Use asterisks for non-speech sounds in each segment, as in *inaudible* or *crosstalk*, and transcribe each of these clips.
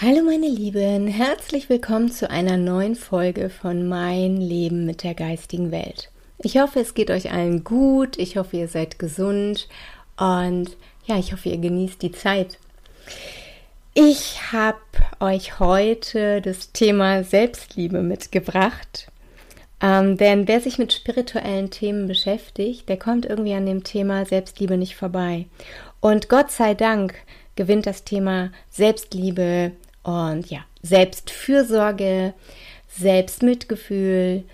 Hallo meine Lieben, herzlich willkommen zu einer neuen Folge von Mein Leben mit der geistigen Welt. Ich hoffe, es geht euch allen gut, ich hoffe, ihr seid gesund und ja, ich hoffe, ihr genießt die Zeit. Ich habe euch heute das Thema Selbstliebe mitgebracht. Ähm, denn wer sich mit spirituellen Themen beschäftigt, der kommt irgendwie an dem Thema Selbstliebe nicht vorbei. Und Gott sei Dank gewinnt das Thema Selbstliebe und ja, Selbstfürsorge, Selbstmitgefühl,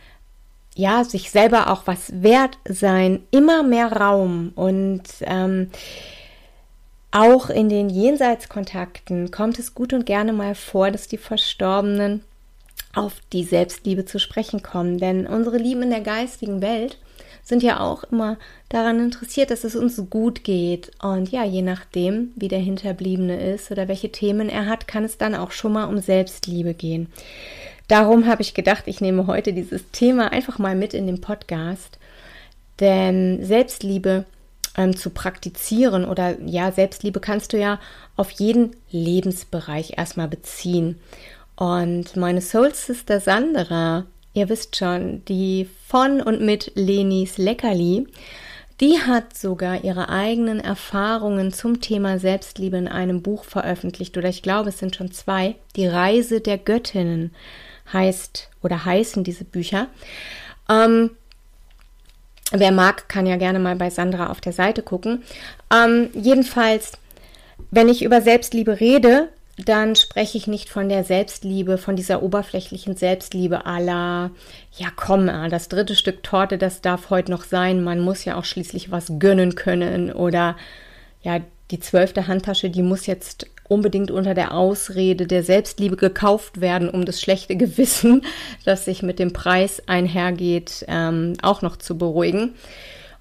ja, sich selber auch was wert sein, immer mehr Raum und ähm, auch in den Jenseitskontakten kommt es gut und gerne mal vor, dass die Verstorbenen auf die Selbstliebe zu sprechen kommen. Denn unsere Lieben in der geistigen Welt sind ja auch immer daran interessiert, dass es uns gut geht. Und ja, je nachdem, wie der Hinterbliebene ist oder welche Themen er hat, kann es dann auch schon mal um Selbstliebe gehen. Darum habe ich gedacht, ich nehme heute dieses Thema einfach mal mit in den Podcast. Denn Selbstliebe ähm, zu praktizieren oder ja, Selbstliebe kannst du ja auf jeden Lebensbereich erstmal beziehen. Und meine Soul Sister Sandra, ihr wisst schon, die von und mit Lenis Leckerli, die hat sogar ihre eigenen Erfahrungen zum Thema Selbstliebe in einem Buch veröffentlicht, oder ich glaube, es sind schon zwei. Die Reise der Göttinnen heißt oder heißen diese Bücher. Ähm, Wer mag, kann ja gerne mal bei Sandra auf der Seite gucken. Ähm, jedenfalls, wenn ich über Selbstliebe rede, dann spreche ich nicht von der Selbstliebe, von dieser oberflächlichen Selbstliebe aller, ja komm, äh, das dritte Stück Torte, das darf heute noch sein, man muss ja auch schließlich was gönnen können oder ja, die zwölfte Handtasche, die muss jetzt unbedingt unter der Ausrede der Selbstliebe gekauft werden, um das schlechte Gewissen, *laughs* das sich mit dem Preis einhergeht, ähm, auch noch zu beruhigen.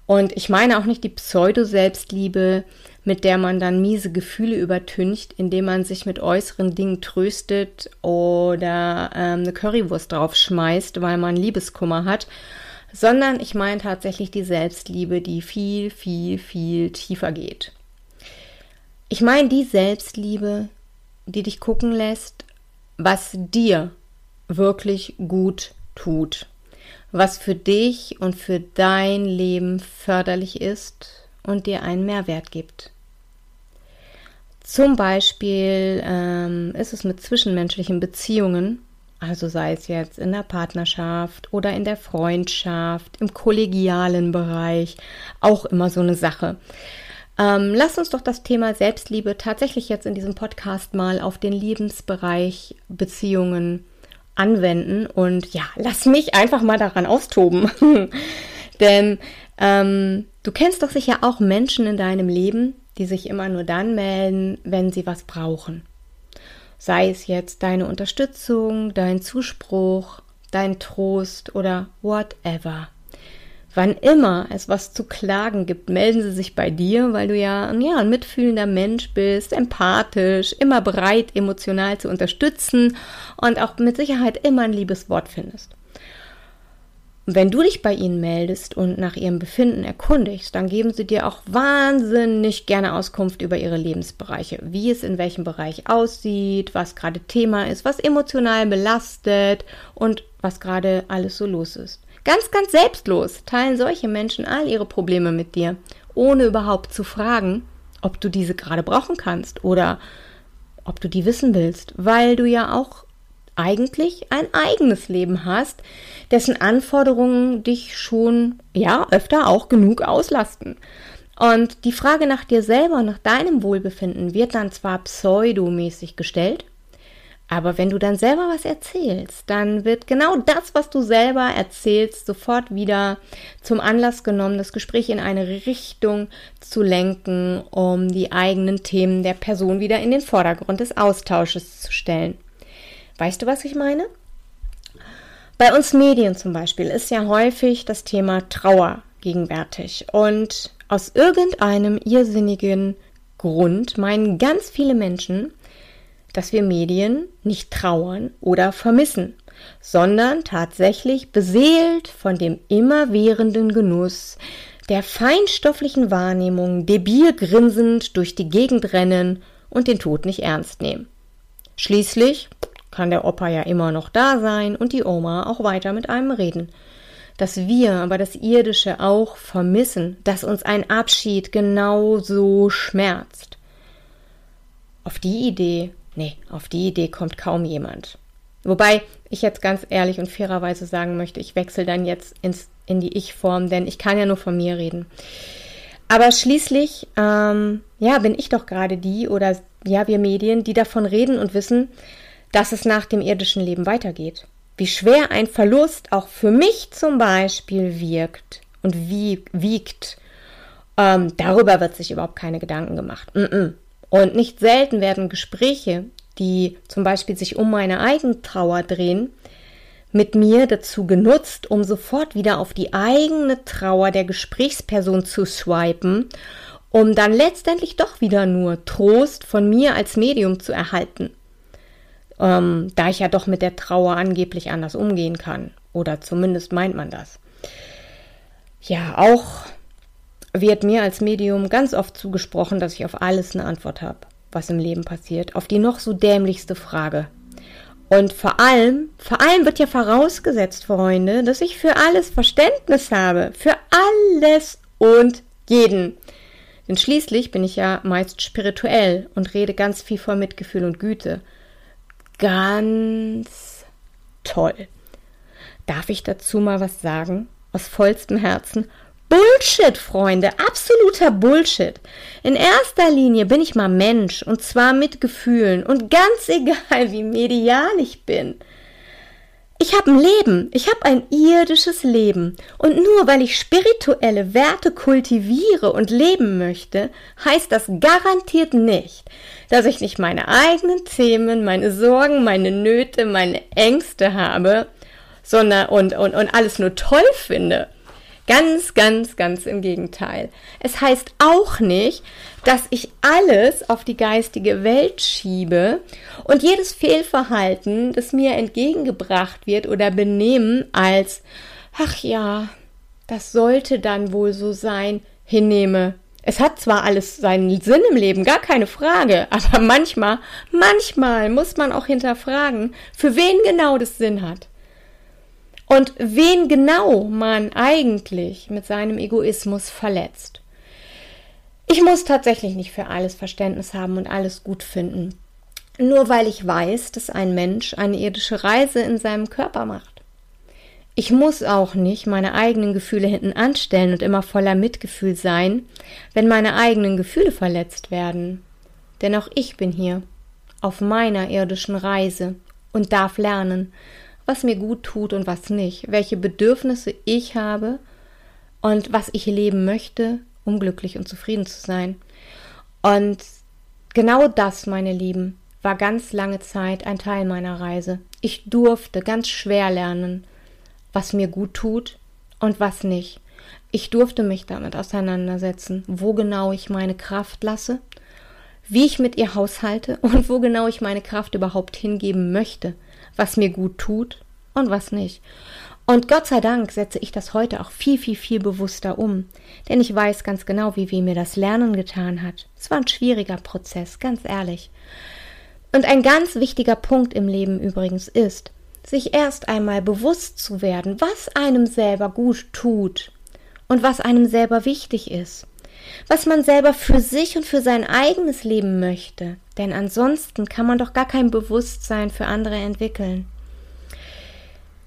Und ich meine auch nicht die Pseudo-Selbstliebe, mit der man dann miese Gefühle übertüncht, indem man sich mit äußeren Dingen tröstet oder ähm, eine Currywurst draufschmeißt, weil man Liebeskummer hat, sondern ich meine tatsächlich die Selbstliebe, die viel, viel, viel tiefer geht. Ich meine die Selbstliebe, die dich gucken lässt, was dir wirklich gut tut, was für dich und für dein Leben förderlich ist und dir einen Mehrwert gibt. Zum Beispiel ähm, ist es mit zwischenmenschlichen Beziehungen, also sei es jetzt in der Partnerschaft oder in der Freundschaft, im kollegialen Bereich, auch immer so eine Sache. Ähm, lass uns doch das Thema Selbstliebe tatsächlich jetzt in diesem Podcast mal auf den Lebensbereich Beziehungen anwenden und ja, lass mich einfach mal daran austoben. *laughs* Denn ähm, du kennst doch sicher auch Menschen in deinem Leben, die sich immer nur dann melden, wenn sie was brauchen. Sei es jetzt deine Unterstützung, dein Zuspruch, dein Trost oder whatever. Wann immer es was zu klagen gibt, melden sie sich bei dir, weil du ja, ja ein mitfühlender Mensch bist, empathisch, immer bereit, emotional zu unterstützen und auch mit Sicherheit immer ein liebes Wort findest. Wenn du dich bei ihnen meldest und nach ihrem Befinden erkundigst, dann geben sie dir auch wahnsinnig gerne Auskunft über ihre Lebensbereiche, wie es in welchem Bereich aussieht, was gerade Thema ist, was emotional belastet und was gerade alles so los ist. Ganz, ganz selbstlos teilen solche Menschen all ihre Probleme mit dir, ohne überhaupt zu fragen, ob du diese gerade brauchen kannst oder ob du die wissen willst, weil du ja auch eigentlich ein eigenes Leben hast, dessen Anforderungen dich schon, ja, öfter auch genug auslasten. Und die Frage nach dir selber nach deinem Wohlbefinden wird dann zwar pseudomäßig gestellt, Aber wenn du dann selber was erzählst, dann wird genau das, was du selber erzählst, sofort wieder zum Anlass genommen, das Gespräch in eine Richtung zu lenken, um die eigenen Themen der Person wieder in den Vordergrund des Austausches zu stellen. Weißt du, was ich meine? Bei uns Medien zum Beispiel ist ja häufig das Thema Trauer gegenwärtig. Und aus irgendeinem irrsinnigen Grund meinen ganz viele Menschen, dass wir Medien nicht trauern oder vermissen, sondern tatsächlich beseelt von dem immerwährenden Genuss der feinstofflichen Wahrnehmung debil grinsend durch die Gegend rennen und den Tod nicht ernst nehmen. Schließlich kann der Opa ja immer noch da sein und die Oma auch weiter mit einem reden. Dass wir aber das Irdische auch vermissen, dass uns ein Abschied genauso schmerzt. Auf die Idee, nee, auf die Idee kommt kaum jemand. Wobei ich jetzt ganz ehrlich und fairerweise sagen möchte, ich wechsle dann jetzt ins, in die Ich-Form, denn ich kann ja nur von mir reden. Aber schließlich, ähm, ja, bin ich doch gerade die oder ja, wir Medien, die davon reden und wissen, dass es nach dem irdischen Leben weitergeht. Wie schwer ein Verlust auch für mich zum Beispiel wirkt und wie, wiegt. Ähm, darüber wird sich überhaupt keine Gedanken gemacht. Und nicht selten werden Gespräche, die zum Beispiel sich um meine Eigentrauer drehen, mit mir dazu genutzt, um sofort wieder auf die eigene Trauer der Gesprächsperson zu swipen, um dann letztendlich doch wieder nur Trost von mir als Medium zu erhalten ähm, da ich ja doch mit der Trauer angeblich anders umgehen kann. Oder zumindest meint man das. Ja, auch wird mir als Medium ganz oft zugesprochen, dass ich auf alles eine Antwort habe, was im Leben passiert, auf die noch so dämlichste Frage. Und vor allem, vor allem wird ja vorausgesetzt, Freunde, dass ich für alles Verständnis habe. Für alles und jeden. Denn schließlich bin ich ja meist spirituell und rede ganz viel voll Mitgefühl und Güte ganz toll. Darf ich dazu mal was sagen? Aus vollstem Herzen. Bullshit, Freunde, absoluter Bullshit. In erster Linie bin ich mal Mensch und zwar mit Gefühlen und ganz *laughs* egal, wie medial ich bin. Ich habe ein Leben, ich habe ein irdisches Leben. Und nur weil ich spirituelle Werte kultiviere und leben möchte, heißt das garantiert nicht, dass ich nicht meine eigenen Themen, meine Sorgen, meine Nöte, meine Ängste habe, sondern und, und, und alles nur toll finde. Ganz, ganz, ganz im Gegenteil. Es heißt auch nicht, dass ich alles auf die geistige Welt schiebe und jedes Fehlverhalten, das mir entgegengebracht wird oder benehmen als, ach ja, das sollte dann wohl so sein, hinnehme. Es hat zwar alles seinen Sinn im Leben, gar keine Frage, *laughs* aber manchmal, manchmal muss man auch hinterfragen, für wen genau das Sinn hat. Und wen genau man eigentlich mit seinem Egoismus verletzt. Ich muss tatsächlich nicht für alles Verständnis haben und alles gut finden. Nur weil ich weiß, dass ein Mensch eine irdische Reise in seinem Körper macht. Ich muss auch nicht meine eigenen Gefühle hinten anstellen und immer voller Mitgefühl sein, wenn meine eigenen Gefühle verletzt werden. Denn auch ich bin hier, auf meiner irdischen Reise und darf lernen, was mir gut tut und was nicht, welche Bedürfnisse ich habe und was ich leben möchte, um glücklich und zufrieden zu sein. Und genau das, meine Lieben, war ganz lange Zeit ein Teil meiner Reise. Ich durfte ganz schwer lernen, was mir gut tut und was nicht. Ich durfte mich damit auseinandersetzen, wo genau ich meine Kraft lasse, wie ich mit ihr haushalte *laughs* und wo genau ich meine Kraft überhaupt hingeben möchte was mir gut tut und was nicht. Und Gott sei Dank setze ich das heute auch viel, viel, viel bewusster um. Denn ich weiß ganz genau, wie weh mir das Lernen getan hat. Es war ein schwieriger Prozess, ganz ehrlich. Und ein ganz wichtiger Punkt im Leben übrigens ist, sich erst einmal bewusst zu werden, was einem selber gut tut und was einem selber wichtig ist was man selber für sich und für sein eigenes Leben möchte. Denn ansonsten kann man doch gar kein Bewusstsein für andere entwickeln.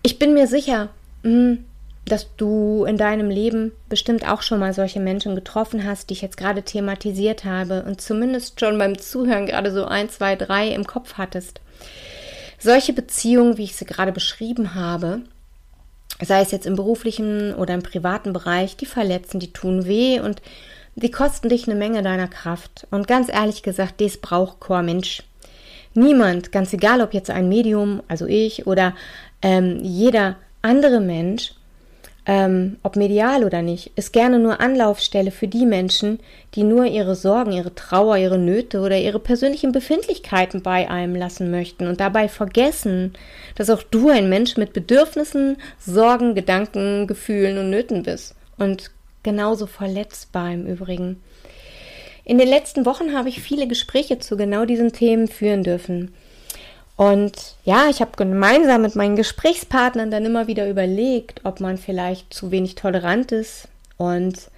Ich bin mir sicher, hm, dass du in deinem Leben bestimmt auch schon mal solche Menschen getroffen hast, die ich jetzt gerade thematisiert habe und zumindest schon beim Zuhören gerade so ein, zwei, drei im Kopf hattest. Solche Beziehungen, wie ich sie gerade beschrieben habe, sei es jetzt im beruflichen oder im privaten Bereich, die verletzen, die tun weh und die kosten dich eine Menge deiner Kraft. Und ganz ehrlich gesagt, das braucht kein Mensch. Niemand, ganz egal ob jetzt ein Medium, also ich oder ähm, jeder andere Mensch, ähm, ob medial oder nicht, ist gerne nur Anlaufstelle für die Menschen, die nur ihre Sorgen, ihre Trauer, ihre Nöte oder ihre persönlichen Befindlichkeiten bei einem lassen möchten und dabei vergessen, dass auch du ein Mensch mit Bedürfnissen, Sorgen, Gedanken, Gefühlen und Nöten bist und genauso verletzbar im Übrigen. In den letzten Wochen habe ich viele Gespräche zu genau diesen Themen führen dürfen. Und ja, ich habe gemeinsam mit meinen Gesprächspartnern dann immer wieder überlegt, ob man vielleicht zu wenig tolerant ist und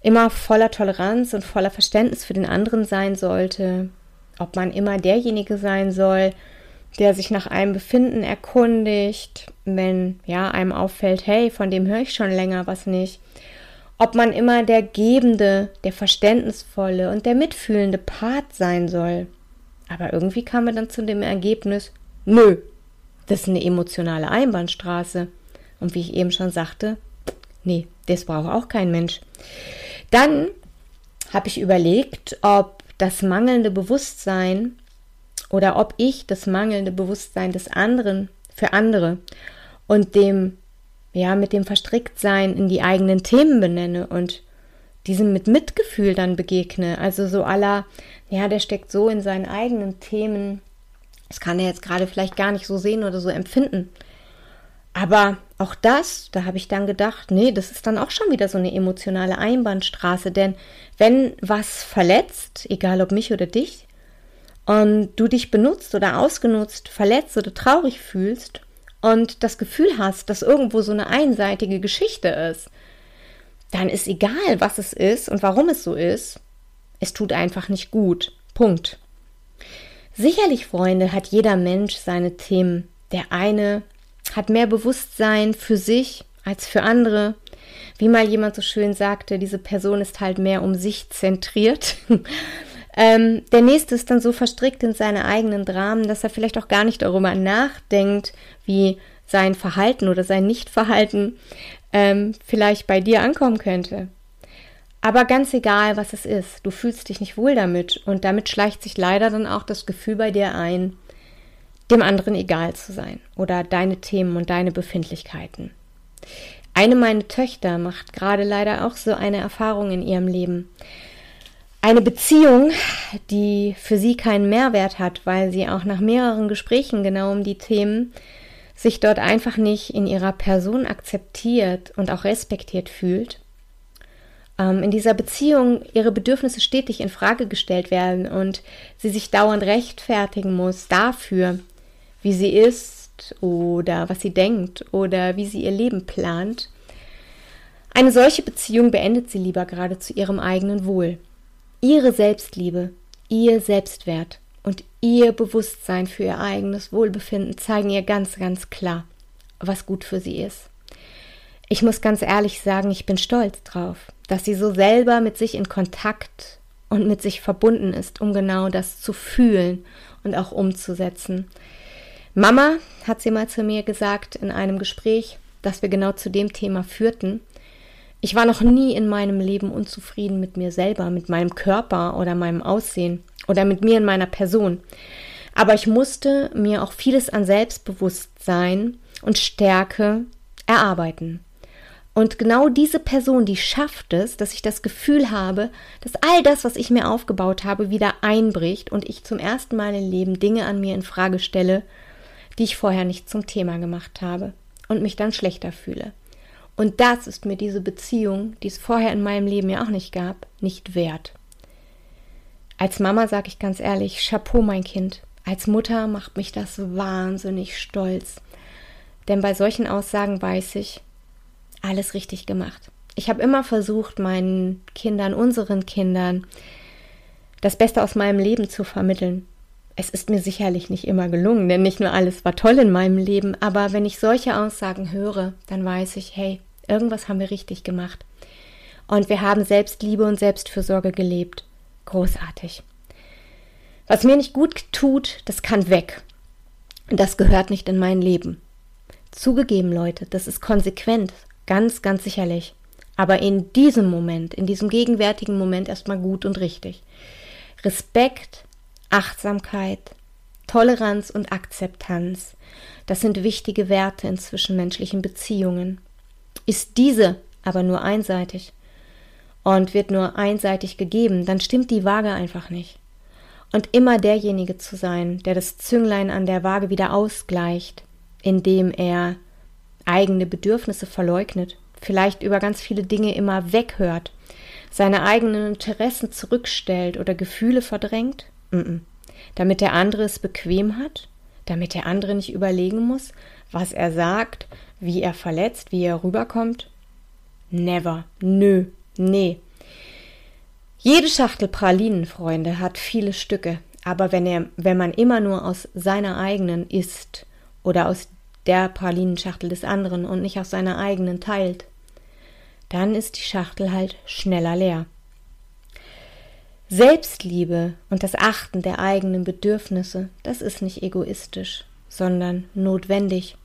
immer voller Toleranz und voller Verständnis für den anderen sein sollte, ob man immer derjenige sein soll, der sich nach einem Befinden erkundigt, wenn ja einem auffällt, hey, von dem höre ich schon länger was nicht. Ob man immer der gebende, der verständnisvolle und der mitfühlende Part sein soll. Aber irgendwie kam er dann zu dem Ergebnis, nö, das ist eine emotionale Einbahnstraße. Und wie ich eben schon sagte, nee, das braucht auch kein Mensch. Dann habe ich überlegt, ob das mangelnde Bewusstsein oder ob ich das mangelnde Bewusstsein des anderen für andere und dem, ja, mit dem Verstricktsein in die eigenen Themen benenne und diesem mit Mitgefühl dann begegne. Also so aller, ja, der steckt so in seinen eigenen Themen. Das kann er jetzt gerade vielleicht gar nicht so sehen oder so empfinden. Aber auch das, da habe ich dann gedacht, nee, das ist dann auch schon wieder so eine emotionale Einbahnstraße. Denn wenn was verletzt, egal ob mich oder dich, und du dich benutzt oder ausgenutzt, verletzt oder traurig fühlst und das Gefühl hast, dass irgendwo so eine einseitige Geschichte ist, dann ist egal, was es ist und warum es so ist. Es tut einfach nicht gut. Punkt. Sicherlich, Freunde, hat jeder Mensch seine Themen. Der eine hat mehr Bewusstsein für sich als für andere. Wie mal jemand so schön sagte, diese Person ist halt mehr um sich zentriert. *laughs* ähm, der nächste ist dann so verstrickt in seine eigenen Dramen, dass er vielleicht auch gar nicht darüber nachdenkt, wie sein Verhalten oder sein Nichtverhalten ähm, vielleicht bei dir ankommen könnte. Aber ganz egal, was es ist, du fühlst dich nicht wohl damit und damit schleicht sich leider dann auch das Gefühl bei dir ein, dem anderen egal zu sein oder deine Themen und deine Befindlichkeiten. Eine meiner Töchter macht gerade leider auch so eine Erfahrung in ihrem Leben. Eine Beziehung, die für sie keinen Mehrwert hat, weil sie auch nach mehreren Gesprächen genau um die Themen sich dort einfach nicht in ihrer Person akzeptiert und auch respektiert fühlt, ähm, in dieser Beziehung ihre Bedürfnisse stetig in Frage gestellt werden und sie sich dauernd rechtfertigen muss dafür, wie sie ist oder was sie denkt oder wie sie ihr Leben plant. Eine solche Beziehung beendet sie lieber gerade zu ihrem eigenen Wohl. Ihre Selbstliebe, ihr Selbstwert und ihr Bewusstsein für ihr eigenes Wohlbefinden zeigen ihr ganz, ganz klar, was gut für sie ist. Ich muss ganz ehrlich sagen, ich bin stolz drauf, dass sie so selber mit sich in Kontakt und mit sich verbunden ist, um genau das zu fühlen und auch umzusetzen. Mama hat sie mal zu mir gesagt in einem Gespräch, das wir genau zu dem Thema führten. Ich war noch nie in meinem Leben unzufrieden mit mir selber, mit meinem Körper oder meinem Aussehen oder mit mir in meiner Person. Aber ich musste mir auch vieles an Selbstbewusstsein und Stärke erarbeiten. Und genau diese Person, die schafft es, dass ich das Gefühl habe, dass all das, was ich mir aufgebaut habe, wieder einbricht und ich zum ersten Mal im Leben Dinge an mir in Frage stelle, die ich vorher nicht zum Thema gemacht habe und mich dann schlechter fühle. Und das ist mir diese Beziehung, die es vorher in meinem Leben ja auch nicht gab, nicht wert. Als Mama sage ich ganz ehrlich, Chapeau, mein Kind. Als Mutter macht mich das wahnsinnig stolz. Denn bei solchen Aussagen weiß ich, alles richtig gemacht. Ich habe immer versucht, meinen Kindern, unseren Kindern, das Beste aus meinem Leben zu vermitteln. Es ist mir sicherlich nicht immer gelungen, denn nicht nur alles war toll in meinem Leben, aber wenn ich solche Aussagen höre, dann weiß ich, hey, irgendwas haben wir richtig gemacht. Und wir haben Selbstliebe und Selbstfürsorge gelebt. Großartig. Was mir nicht gut tut, das kann weg. das gehört nicht in mein Leben. Zugegeben, Leute, das ist konsequent, ganz, ganz sicherlich. Aber in diesem Moment, in diesem gegenwärtigen Moment erstmal gut und richtig. Respekt, Achtsamkeit, Toleranz und Akzeptanz, das sind wichtige Werte in zwischenmenschlichen Beziehungen. Ist diese aber nur einseitig und wird nur einseitig gegeben, dann stimmt die Waage einfach nicht. Und immer derjenige zu sein, der das Zünglein an der Waage wieder ausgleicht, indem er eigene Bedürfnisse verleugnet, vielleicht über ganz viele Dinge immer weghört, seine eigenen Interessen zurückstellt oder Gefühle verdrängt. Damit der andere es bequem hat, damit der andere nicht überlegen muss, was er sagt, wie er verletzt, wie er rüberkommt. Never, nö, nee. Jede Schachtel Pralinen, Freunde, hat viele Stücke, aber wenn er, wenn man immer nur aus seiner eigenen isst oder aus der Pralinenschachtel des anderen und nicht aus seiner eigenen teilt, dann ist die Schachtel halt schneller leer. Selbstliebe und das Achten der eigenen Bedürfnisse, das ist nicht egoistisch, sondern notwendig.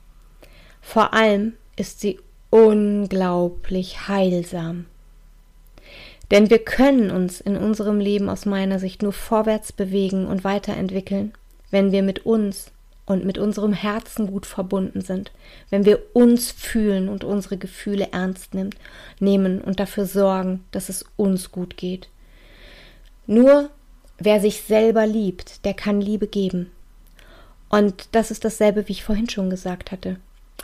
Vor allem ist sie unglaublich heilsam. Denn wir können uns in unserem Leben aus meiner Sicht nur vorwärts bewegen und weiterentwickeln, wenn wir mit uns und mit unserem Herzen gut verbunden sind, wenn wir uns fühlen und unsere Gefühle ernst nehmen und dafür sorgen, dass es uns gut geht. Nur wer sich selber liebt, der kann Liebe geben. Und das ist dasselbe, wie ich vorhin schon gesagt hatte.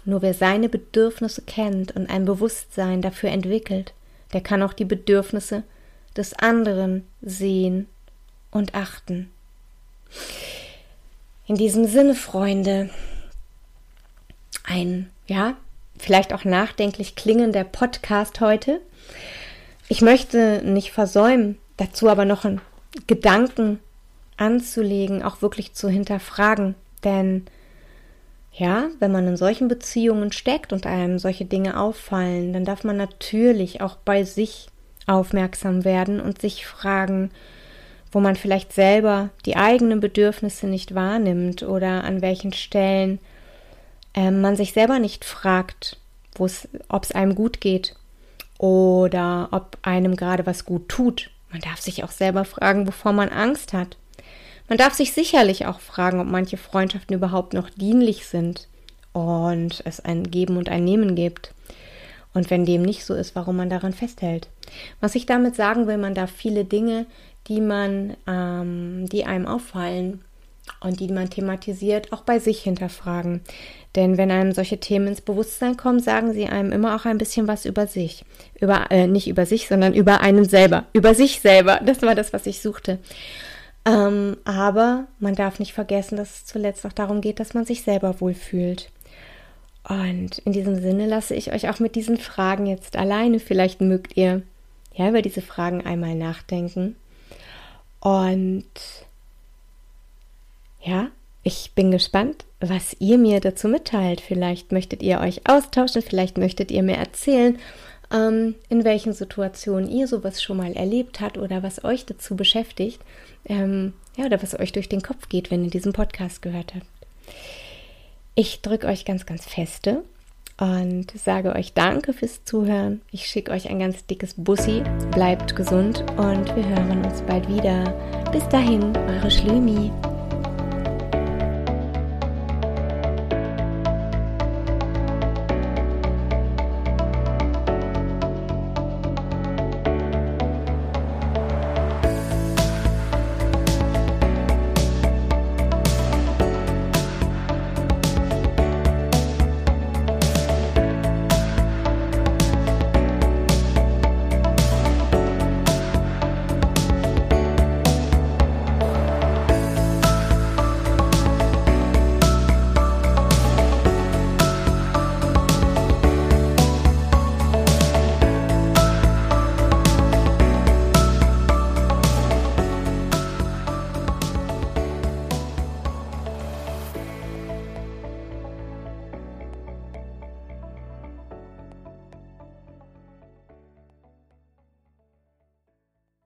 Nur wer seine Bedürfnisse kennt und ein Bewusstsein dafür entwickelt, der kann auch die Bedürfnisse des anderen sehen und achten. In diesem Sinne, Freunde, ein, ja, vielleicht auch nachdenklich klingender Podcast heute. Ich möchte nicht versäumen, dazu aber noch einen Gedanken anzulegen, auch wirklich zu hinterfragen. Denn ja, wenn man in solchen Beziehungen steckt und einem solche Dinge auffallen, dann darf man natürlich auch bei sich aufmerksam werden und sich fragen, wo man vielleicht selber die eigenen Bedürfnisse nicht wahrnimmt oder an welchen Stellen äh, man sich selber nicht fragt, ob es einem gut geht oder ob einem gerade was gut tut. Man darf sich auch selber fragen, wovor man Angst hat. Man darf sich sicherlich auch fragen, ob manche Freundschaften überhaupt noch dienlich sind und es ein Geben und ein Nehmen gibt. Und wenn dem nicht so ist, warum man daran festhält. Was ich damit sagen will, man darf viele Dinge die man, ähm, die einem auffallen und die man thematisiert, auch bei sich hinterfragen. Denn wenn einem solche Themen ins Bewusstsein kommen, sagen sie einem immer auch ein bisschen was über sich. Über, äh, nicht über sich, sondern über einen selber. Über sich selber. *laughs* Das war das, was ich suchte. Ähm, aber man darf nicht vergessen, dass es zuletzt auch darum geht, dass man sich selber wohlfühlt. Und in diesem Sinne lasse ich euch auch mit diesen Fragen jetzt alleine. Vielleicht mögt ihr ja über diese Fragen einmal nachdenken. Und ja, ich bin gespannt, was ihr mir dazu mitteilt. Vielleicht möchtet ihr euch austauschen, vielleicht möchtet ihr mir erzählen, ähm, in welchen Situationen ihr sowas schon mal erlebt habt oder was euch dazu beschäftigt. Ähm, ja, oder was euch durch den Kopf geht, wenn ihr diesen Podcast gehört habt. Ich drücke euch ganz, ganz feste und sage euch Danke fürs Zuhören. Ich schicke euch ein ganz dickes Bussi. Bleibt gesund und wir hören uns bald wieder. Bis dahin, eure Schlümi.